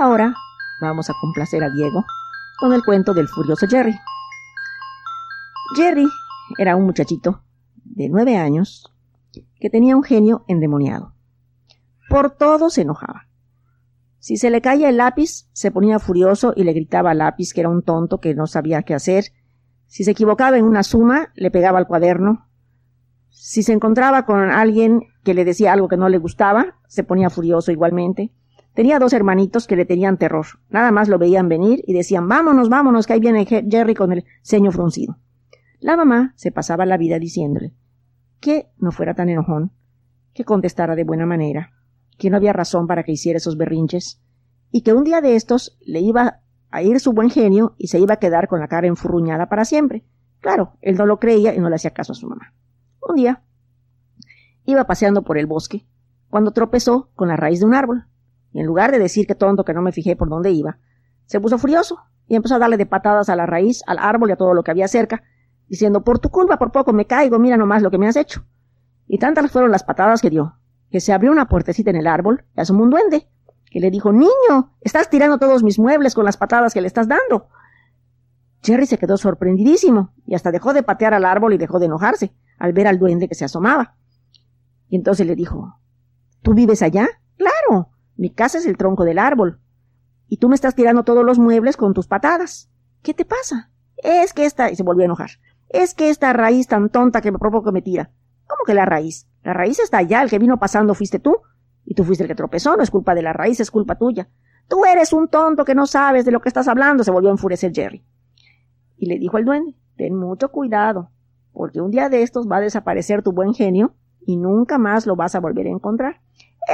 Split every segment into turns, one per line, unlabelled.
Ahora vamos a complacer a Diego con el cuento del furioso Jerry. Jerry era un muchachito de nueve años que tenía un genio endemoniado. Por todo se enojaba. Si se le caía el lápiz, se ponía furioso y le gritaba al lápiz que era un tonto que no sabía qué hacer. Si se equivocaba en una suma, le pegaba al cuaderno. Si se encontraba con alguien que le decía algo que no le gustaba, se ponía furioso igualmente. Tenía dos hermanitos que le tenían terror. Nada más lo veían venir y decían, vámonos, vámonos, que ahí viene Jerry con el ceño fruncido. La mamá se pasaba la vida diciéndole que no fuera tan enojón, que contestara de buena manera, que no había razón para que hiciera esos berrinches, y que un día de estos le iba a ir su buen genio y se iba a quedar con la cara enfurruñada para siempre. Claro, él no lo creía y no le hacía caso a su mamá. Un día iba paseando por el bosque, cuando tropezó con la raíz de un árbol y en lugar de decir que tonto que no me fijé por dónde iba, se puso furioso y empezó a darle de patadas a la raíz, al árbol y a todo lo que había cerca, diciendo por tu culpa por poco me caigo, mira nomás lo que me has hecho. Y tantas fueron las patadas que dio, que se abrió una puertecita en el árbol y asomó un duende, que le dijo Niño, estás tirando todos mis muebles con las patadas que le estás dando. Jerry se quedó sorprendidísimo y hasta dejó de patear al árbol y dejó de enojarse al ver al duende que se asomaba. Y entonces le dijo ¿Tú vives allá? Claro. Mi casa es el tronco del árbol. Y tú me estás tirando todos los muebles con tus patadas. ¿Qué te pasa? Es que esta... y se volvió a enojar. Es que esta raíz tan tonta que me provoca me tira. ¿Cómo que la raíz? La raíz está allá, el que vino pasando fuiste tú. Y tú fuiste el que tropezó, no es culpa de la raíz, es culpa tuya. Tú eres un tonto que no sabes de lo que estás hablando, se volvió a enfurecer Jerry. Y le dijo al duende, ten mucho cuidado, porque un día de estos va a desaparecer tu buen genio y nunca más lo vas a volver a encontrar.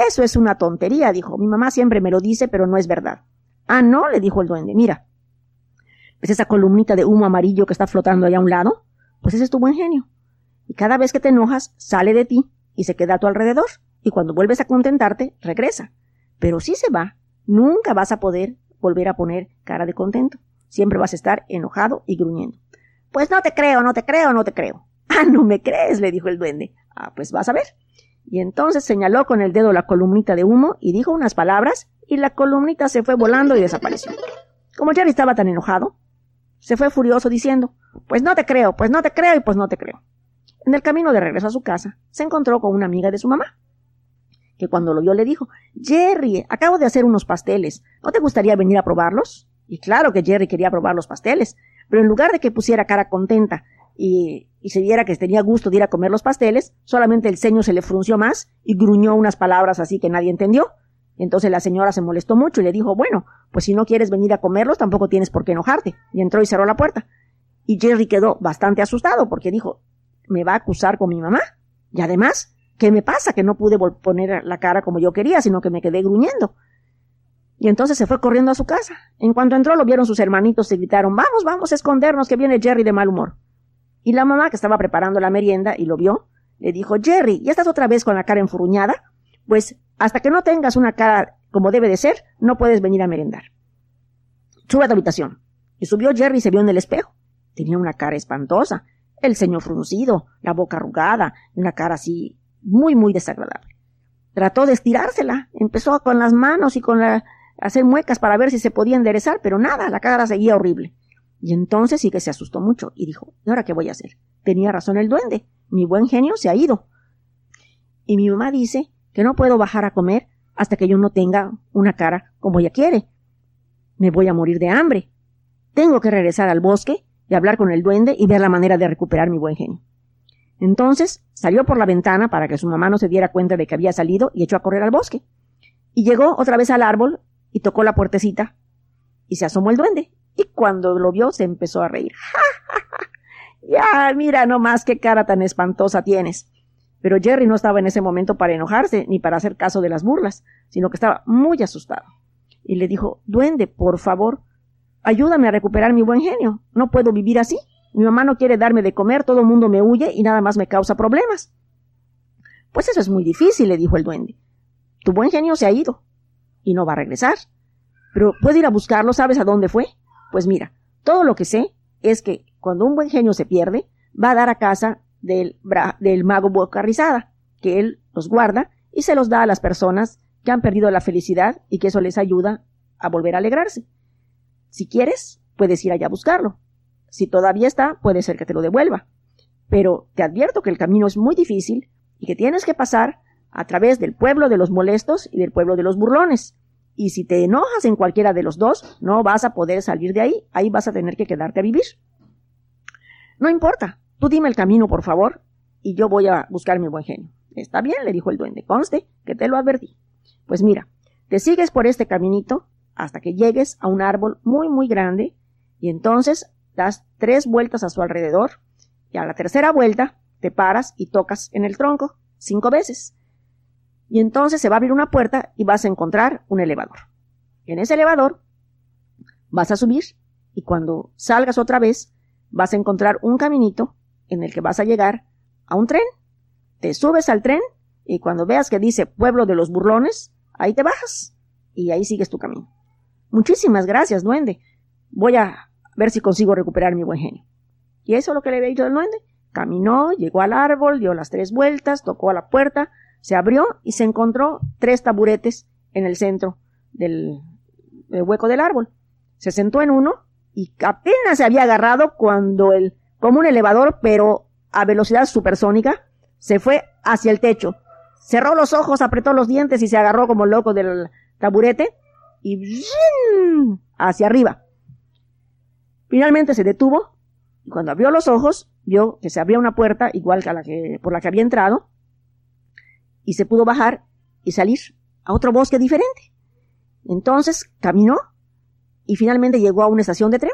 Eso es una tontería, dijo. Mi mamá siempre me lo dice, pero no es verdad. Ah, no, le dijo el duende. Mira, ¿ves esa columnita de humo amarillo que está flotando allá a un lado? Pues ese es tu buen genio. Y cada vez que te enojas, sale de ti y se queda a tu alrededor. Y cuando vuelves a contentarte, regresa. Pero si se va, nunca vas a poder volver a poner cara de contento. Siempre vas a estar enojado y gruñendo. Pues no te creo, no te creo, no te creo. Ah, no me crees, le dijo el duende. Ah, pues vas a ver. Y entonces señaló con el dedo la columnita de humo y dijo unas palabras y la columnita se fue volando y desapareció. Como Jerry estaba tan enojado, se fue furioso diciendo, pues no te creo, pues no te creo y pues no te creo. En el camino de regreso a su casa, se encontró con una amiga de su mamá, que cuando lo vio le dijo, Jerry, acabo de hacer unos pasteles, ¿no te gustaría venir a probarlos? Y claro que Jerry quería probar los pasteles, pero en lugar de que pusiera cara contenta y, se viera que tenía gusto de ir a comer los pasteles, solamente el ceño se le frunció más y gruñó unas palabras así que nadie entendió. Entonces la señora se molestó mucho y le dijo, bueno, pues si no quieres venir a comerlos, tampoco tienes por qué enojarte. Y entró y cerró la puerta. Y Jerry quedó bastante asustado porque dijo, me va a acusar con mi mamá. Y además, ¿qué me pasa? Que no pude poner la cara como yo quería, sino que me quedé gruñendo. Y entonces se fue corriendo a su casa. En cuanto entró, lo vieron sus hermanitos y gritaron, vamos, vamos a escondernos, que viene Jerry de mal humor. Y la mamá, que estaba preparando la merienda y lo vio, le dijo, Jerry, ¿ya estás otra vez con la cara enfurruñada? Pues hasta que no tengas una cara como debe de ser, no puedes venir a merendar. Sube a tu habitación. Y subió Jerry y se vio en el espejo. Tenía una cara espantosa, el ceño fruncido, la boca arrugada, una cara así muy, muy desagradable. Trató de estirársela, empezó con las manos y con la, hacer muecas para ver si se podía enderezar, pero nada, la cara seguía horrible. Y entonces sí que se asustó mucho y dijo, ¿y ahora qué voy a hacer? Tenía razón el duende, mi buen genio se ha ido. Y mi mamá dice que no puedo bajar a comer hasta que yo no tenga una cara como ella quiere. Me voy a morir de hambre. Tengo que regresar al bosque y hablar con el duende y ver la manera de recuperar mi buen genio. Entonces salió por la ventana para que su mamá no se diera cuenta de que había salido y echó a correr al bosque. Y llegó otra vez al árbol y tocó la puertecita y se asomó el duende y cuando lo vio se empezó a reír. ya, mira nomás qué cara tan espantosa tienes. Pero Jerry no estaba en ese momento para enojarse ni para hacer caso de las burlas, sino que estaba muy asustado. Y le dijo, Duende, por favor, ayúdame a recuperar mi buen genio. No puedo vivir así. Mi mamá no quiere darme de comer, todo el mundo me huye y nada más me causa problemas. Pues eso es muy difícil, le dijo el duende. Tu buen genio se ha ido y no va a regresar. Pero puedo ir a buscarlo, ¿sabes a dónde fue? Pues mira, todo lo que sé es que cuando un buen genio se pierde, va a dar a casa del, del mago Boca Rizada, que él los guarda y se los da a las personas que han perdido la felicidad y que eso les ayuda a volver a alegrarse. Si quieres, puedes ir allá a buscarlo. Si todavía está, puede ser que te lo devuelva. Pero te advierto que el camino es muy difícil y que tienes que pasar a través del pueblo de los molestos y del pueblo de los burlones. Y si te enojas en cualquiera de los dos, no vas a poder salir de ahí, ahí vas a tener que quedarte a vivir. No importa, tú dime el camino, por favor, y yo voy a buscar mi buen genio. Está bien, le dijo el duende, conste que te lo advertí. Pues mira, te sigues por este caminito hasta que llegues a un árbol muy, muy grande, y entonces das tres vueltas a su alrededor, y a la tercera vuelta te paras y tocas en el tronco cinco veces. Y entonces se va a abrir una puerta y vas a encontrar un elevador. En ese elevador vas a subir y cuando salgas otra vez vas a encontrar un caminito en el que vas a llegar a un tren. Te subes al tren y cuando veas que dice pueblo de los burlones, ahí te bajas y ahí sigues tu camino. Muchísimas gracias, duende. Voy a ver si consigo recuperar mi buen genio. Y eso es lo que le había dicho el duende. Caminó, llegó al árbol, dio las tres vueltas, tocó a la puerta, se abrió y se encontró tres taburetes en el centro del, hueco del árbol. Se sentó en uno y apenas se había agarrado cuando el, como un elevador, pero a velocidad supersónica, se fue hacia el techo. Cerró los ojos, apretó los dientes y se agarró como loco del taburete y hacia arriba. Finalmente se detuvo y cuando abrió los ojos vio que se abría una puerta igual que la que por la que había entrado y se pudo bajar y salir a otro bosque diferente. Entonces caminó y finalmente llegó a una estación de tren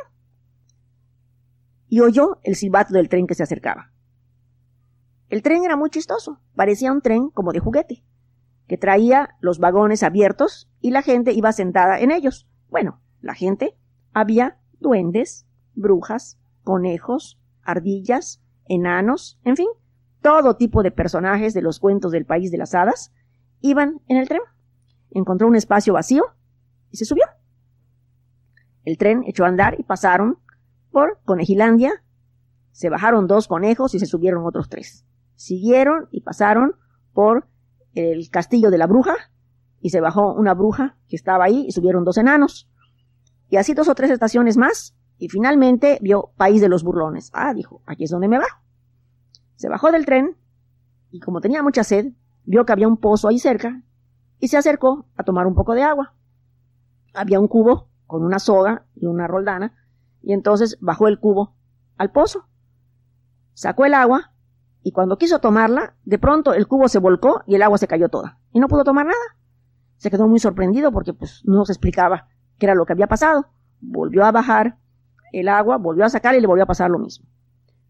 y oyó el silbato del tren que se acercaba. El tren era muy chistoso, parecía un tren como de juguete, que traía los vagones abiertos y la gente iba sentada en ellos. Bueno, la gente había duendes, brujas, conejos, ardillas, enanos, en fin, todo tipo de personajes de los cuentos del país de las hadas iban en el tren. Encontró un espacio vacío y se subió. El tren echó a andar y pasaron por Conejilandia. Se bajaron dos conejos y se subieron otros tres. Siguieron y pasaron por el castillo de la bruja y se bajó una bruja que estaba ahí y subieron dos enanos. Y así dos o tres estaciones más y finalmente vio País de los Burlones. Ah, dijo, aquí es donde me bajo. Se bajó del tren y como tenía mucha sed, vio que había un pozo ahí cerca y se acercó a tomar un poco de agua. Había un cubo con una soga y una roldana y entonces bajó el cubo al pozo. Sacó el agua y cuando quiso tomarla, de pronto el cubo se volcó y el agua se cayó toda y no pudo tomar nada. Se quedó muy sorprendido porque pues no se explicaba qué era lo que había pasado. Volvió a bajar el agua, volvió a sacar y le volvió a pasar lo mismo.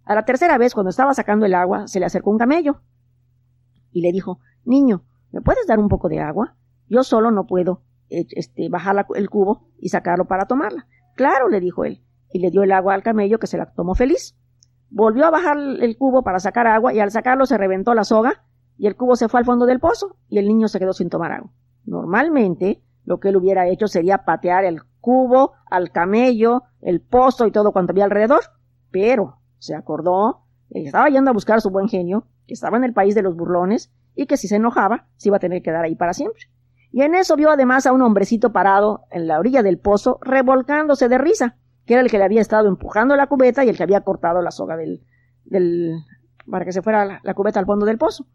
A la tercera vez, cuando estaba sacando el agua, se le acercó un camello y le dijo, Niño, ¿me puedes dar un poco de agua? Yo solo no puedo eh, este, bajar el cubo y sacarlo para tomarla. Claro, le dijo él, y le dio el agua al camello que se la tomó feliz. Volvió a bajar el cubo para sacar agua y al sacarlo se reventó la soga y el cubo se fue al fondo del pozo y el niño se quedó sin tomar agua. Normalmente, lo que él hubiera hecho sería patear el cubo, al camello, el pozo y todo cuanto había alrededor, pero se acordó que estaba yendo a buscar su buen genio, que estaba en el país de los burlones y que si se enojaba se iba a tener que quedar ahí para siempre. Y en eso vio además a un hombrecito parado en la orilla del pozo, revolcándose de risa, que era el que le había estado empujando la cubeta y el que había cortado la soga del, del para que se fuera la, la cubeta al fondo del pozo.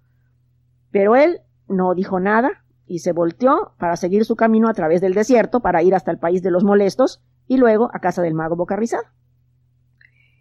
Pero él no dijo nada y se volteó para seguir su camino a través del desierto para ir hasta el país de los molestos y luego a casa del mago Bocarrizado.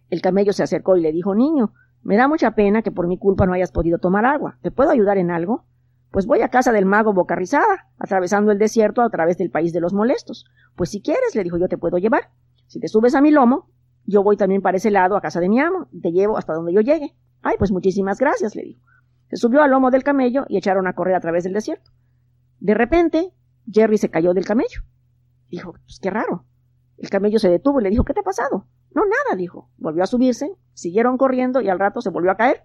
El camello se acercó y le dijo Niño, me da mucha pena que por mi culpa no hayas podido tomar agua. ¿Te puedo ayudar en algo? Pues voy a casa del mago Bocarrizada, atravesando el desierto a través del país de los molestos. Pues si quieres, le dijo yo te puedo llevar. Si te subes a mi lomo, yo voy también para ese lado a casa de mi amo, te llevo hasta donde yo llegue. Ay, pues muchísimas gracias, le dijo. Se subió al lomo del camello y echaron a correr a través del desierto. De repente, Jerry se cayó del camello. Dijo, pues qué raro. El camello se detuvo y le dijo, ¿qué te ha pasado? No, nada, dijo. Volvió a subirse, siguieron corriendo y al rato se volvió a caer.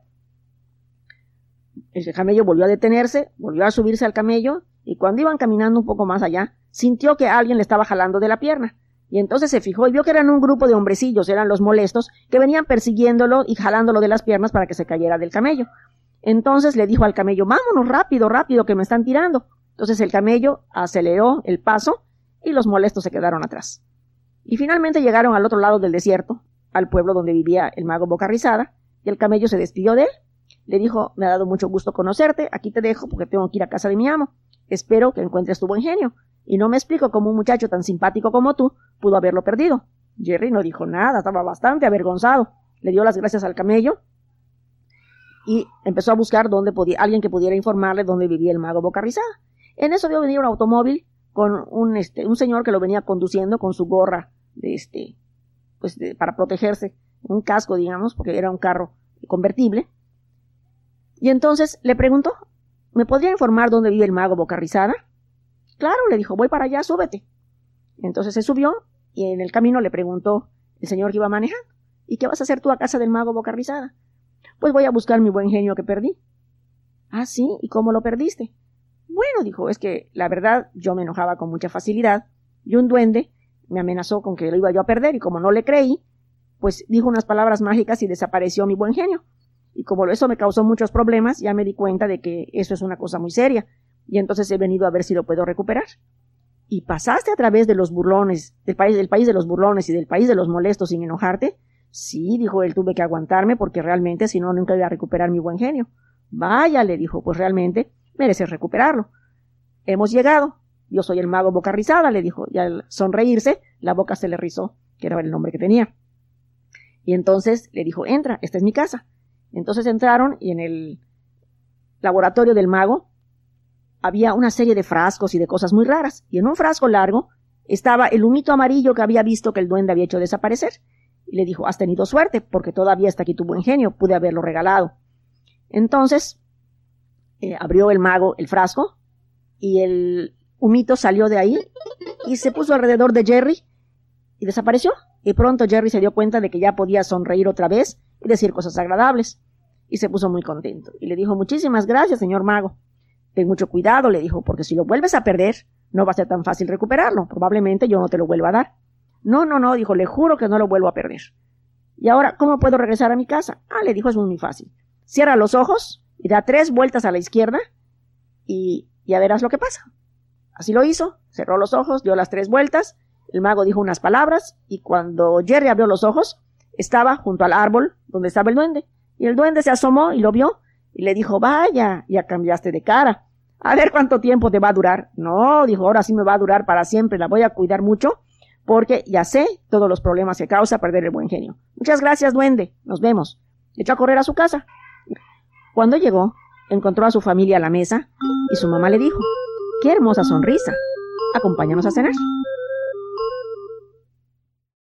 El camello volvió a detenerse, volvió a subirse al camello y cuando iban caminando un poco más allá, sintió que alguien le estaba jalando de la pierna. Y entonces se fijó y vio que eran un grupo de hombrecillos, eran los molestos, que venían persiguiéndolo y jalándolo de las piernas para que se cayera del camello. Entonces le dijo al camello, vámonos rápido, rápido, que me están tirando. Entonces el camello aceleró el paso y los molestos se quedaron atrás. Y finalmente llegaron al otro lado del desierto, al pueblo donde vivía el mago Boca Rizada, y el camello se despidió de él. Le dijo, me ha dado mucho gusto conocerte, aquí te dejo porque tengo que ir a casa de mi amo. Espero que encuentres tu buen genio. Y no me explico cómo un muchacho tan simpático como tú pudo haberlo perdido. Jerry no dijo nada, estaba bastante avergonzado. Le dio las gracias al camello y empezó a buscar dónde podía, alguien que pudiera informarle dónde vivía el mago Boca Rizada. En eso vio venir un automóvil con un, este, un señor que lo venía conduciendo con su gorra de este, pues para protegerse, un casco, digamos, porque era un carro convertible. Y entonces le preguntó, ¿me podría informar dónde vive el mago Boca Rizada? Claro, le dijo, voy para allá, súbete. Entonces se subió y en el camino le preguntó el señor que iba manejando, ¿y qué vas a hacer tú a casa del mago Boca Rizada? Pues voy a buscar mi buen genio que perdí. Ah, sí, ¿y cómo lo perdiste? Bueno, dijo, es que la verdad yo me enojaba con mucha facilidad y un duende me amenazó con que lo iba yo a perder y como no le creí, pues dijo unas palabras mágicas y desapareció mi buen genio. Y como eso me causó muchos problemas, ya me di cuenta de que eso es una cosa muy seria y entonces he venido a ver si lo puedo recuperar. ¿Y pasaste a través de los burlones, del país, del país de los burlones y del país de los molestos sin enojarte? Sí, dijo él, tuve que aguantarme porque realmente si no nunca iba a recuperar mi buen genio. Vaya, le dijo, pues realmente mereces recuperarlo. Hemos llegado. Yo soy el mago boca rizada, le dijo, y al sonreírse, la boca se le rizó, que era el nombre que tenía. Y entonces le dijo, entra, esta es mi casa. Entonces entraron y en el laboratorio del mago había una serie de frascos y de cosas muy raras, y en un frasco largo estaba el humito amarillo que había visto que el duende había hecho desaparecer. Y le dijo, has tenido suerte, porque todavía está aquí tu buen genio, pude haberlo regalado. Entonces eh, abrió el mago el frasco y el humito salió de ahí y se puso alrededor de Jerry y desapareció. Y pronto Jerry se dio cuenta de que ya podía sonreír otra vez y decir cosas agradables. Y se puso muy contento. Y le dijo, muchísimas gracias, señor mago. Ten mucho cuidado, le dijo, porque si lo vuelves a perder, no va a ser tan fácil recuperarlo. Probablemente yo no te lo vuelva a dar. No, no, no, dijo, le juro que no lo vuelvo a perder. Y ahora, ¿cómo puedo regresar a mi casa? Ah, le dijo, es muy fácil. Cierra los ojos y da tres vueltas a la izquierda y ya verás lo que pasa. Así lo hizo, cerró los ojos, dio las tres vueltas, el mago dijo unas palabras y cuando Jerry abrió los ojos, estaba junto al árbol donde estaba el duende. Y el duende se asomó y lo vio y le dijo, vaya, ya cambiaste de cara. A ver cuánto tiempo te va a durar. No, dijo, ahora sí me va a durar para siempre, la voy a cuidar mucho porque ya sé todos los problemas que causa perder el buen genio. Muchas gracias, duende. Nos vemos. Echó a correr a su casa. Cuando llegó, encontró a su familia a la mesa y su mamá le dijo, ¡Qué hermosa sonrisa! Acompáñanos a cenar.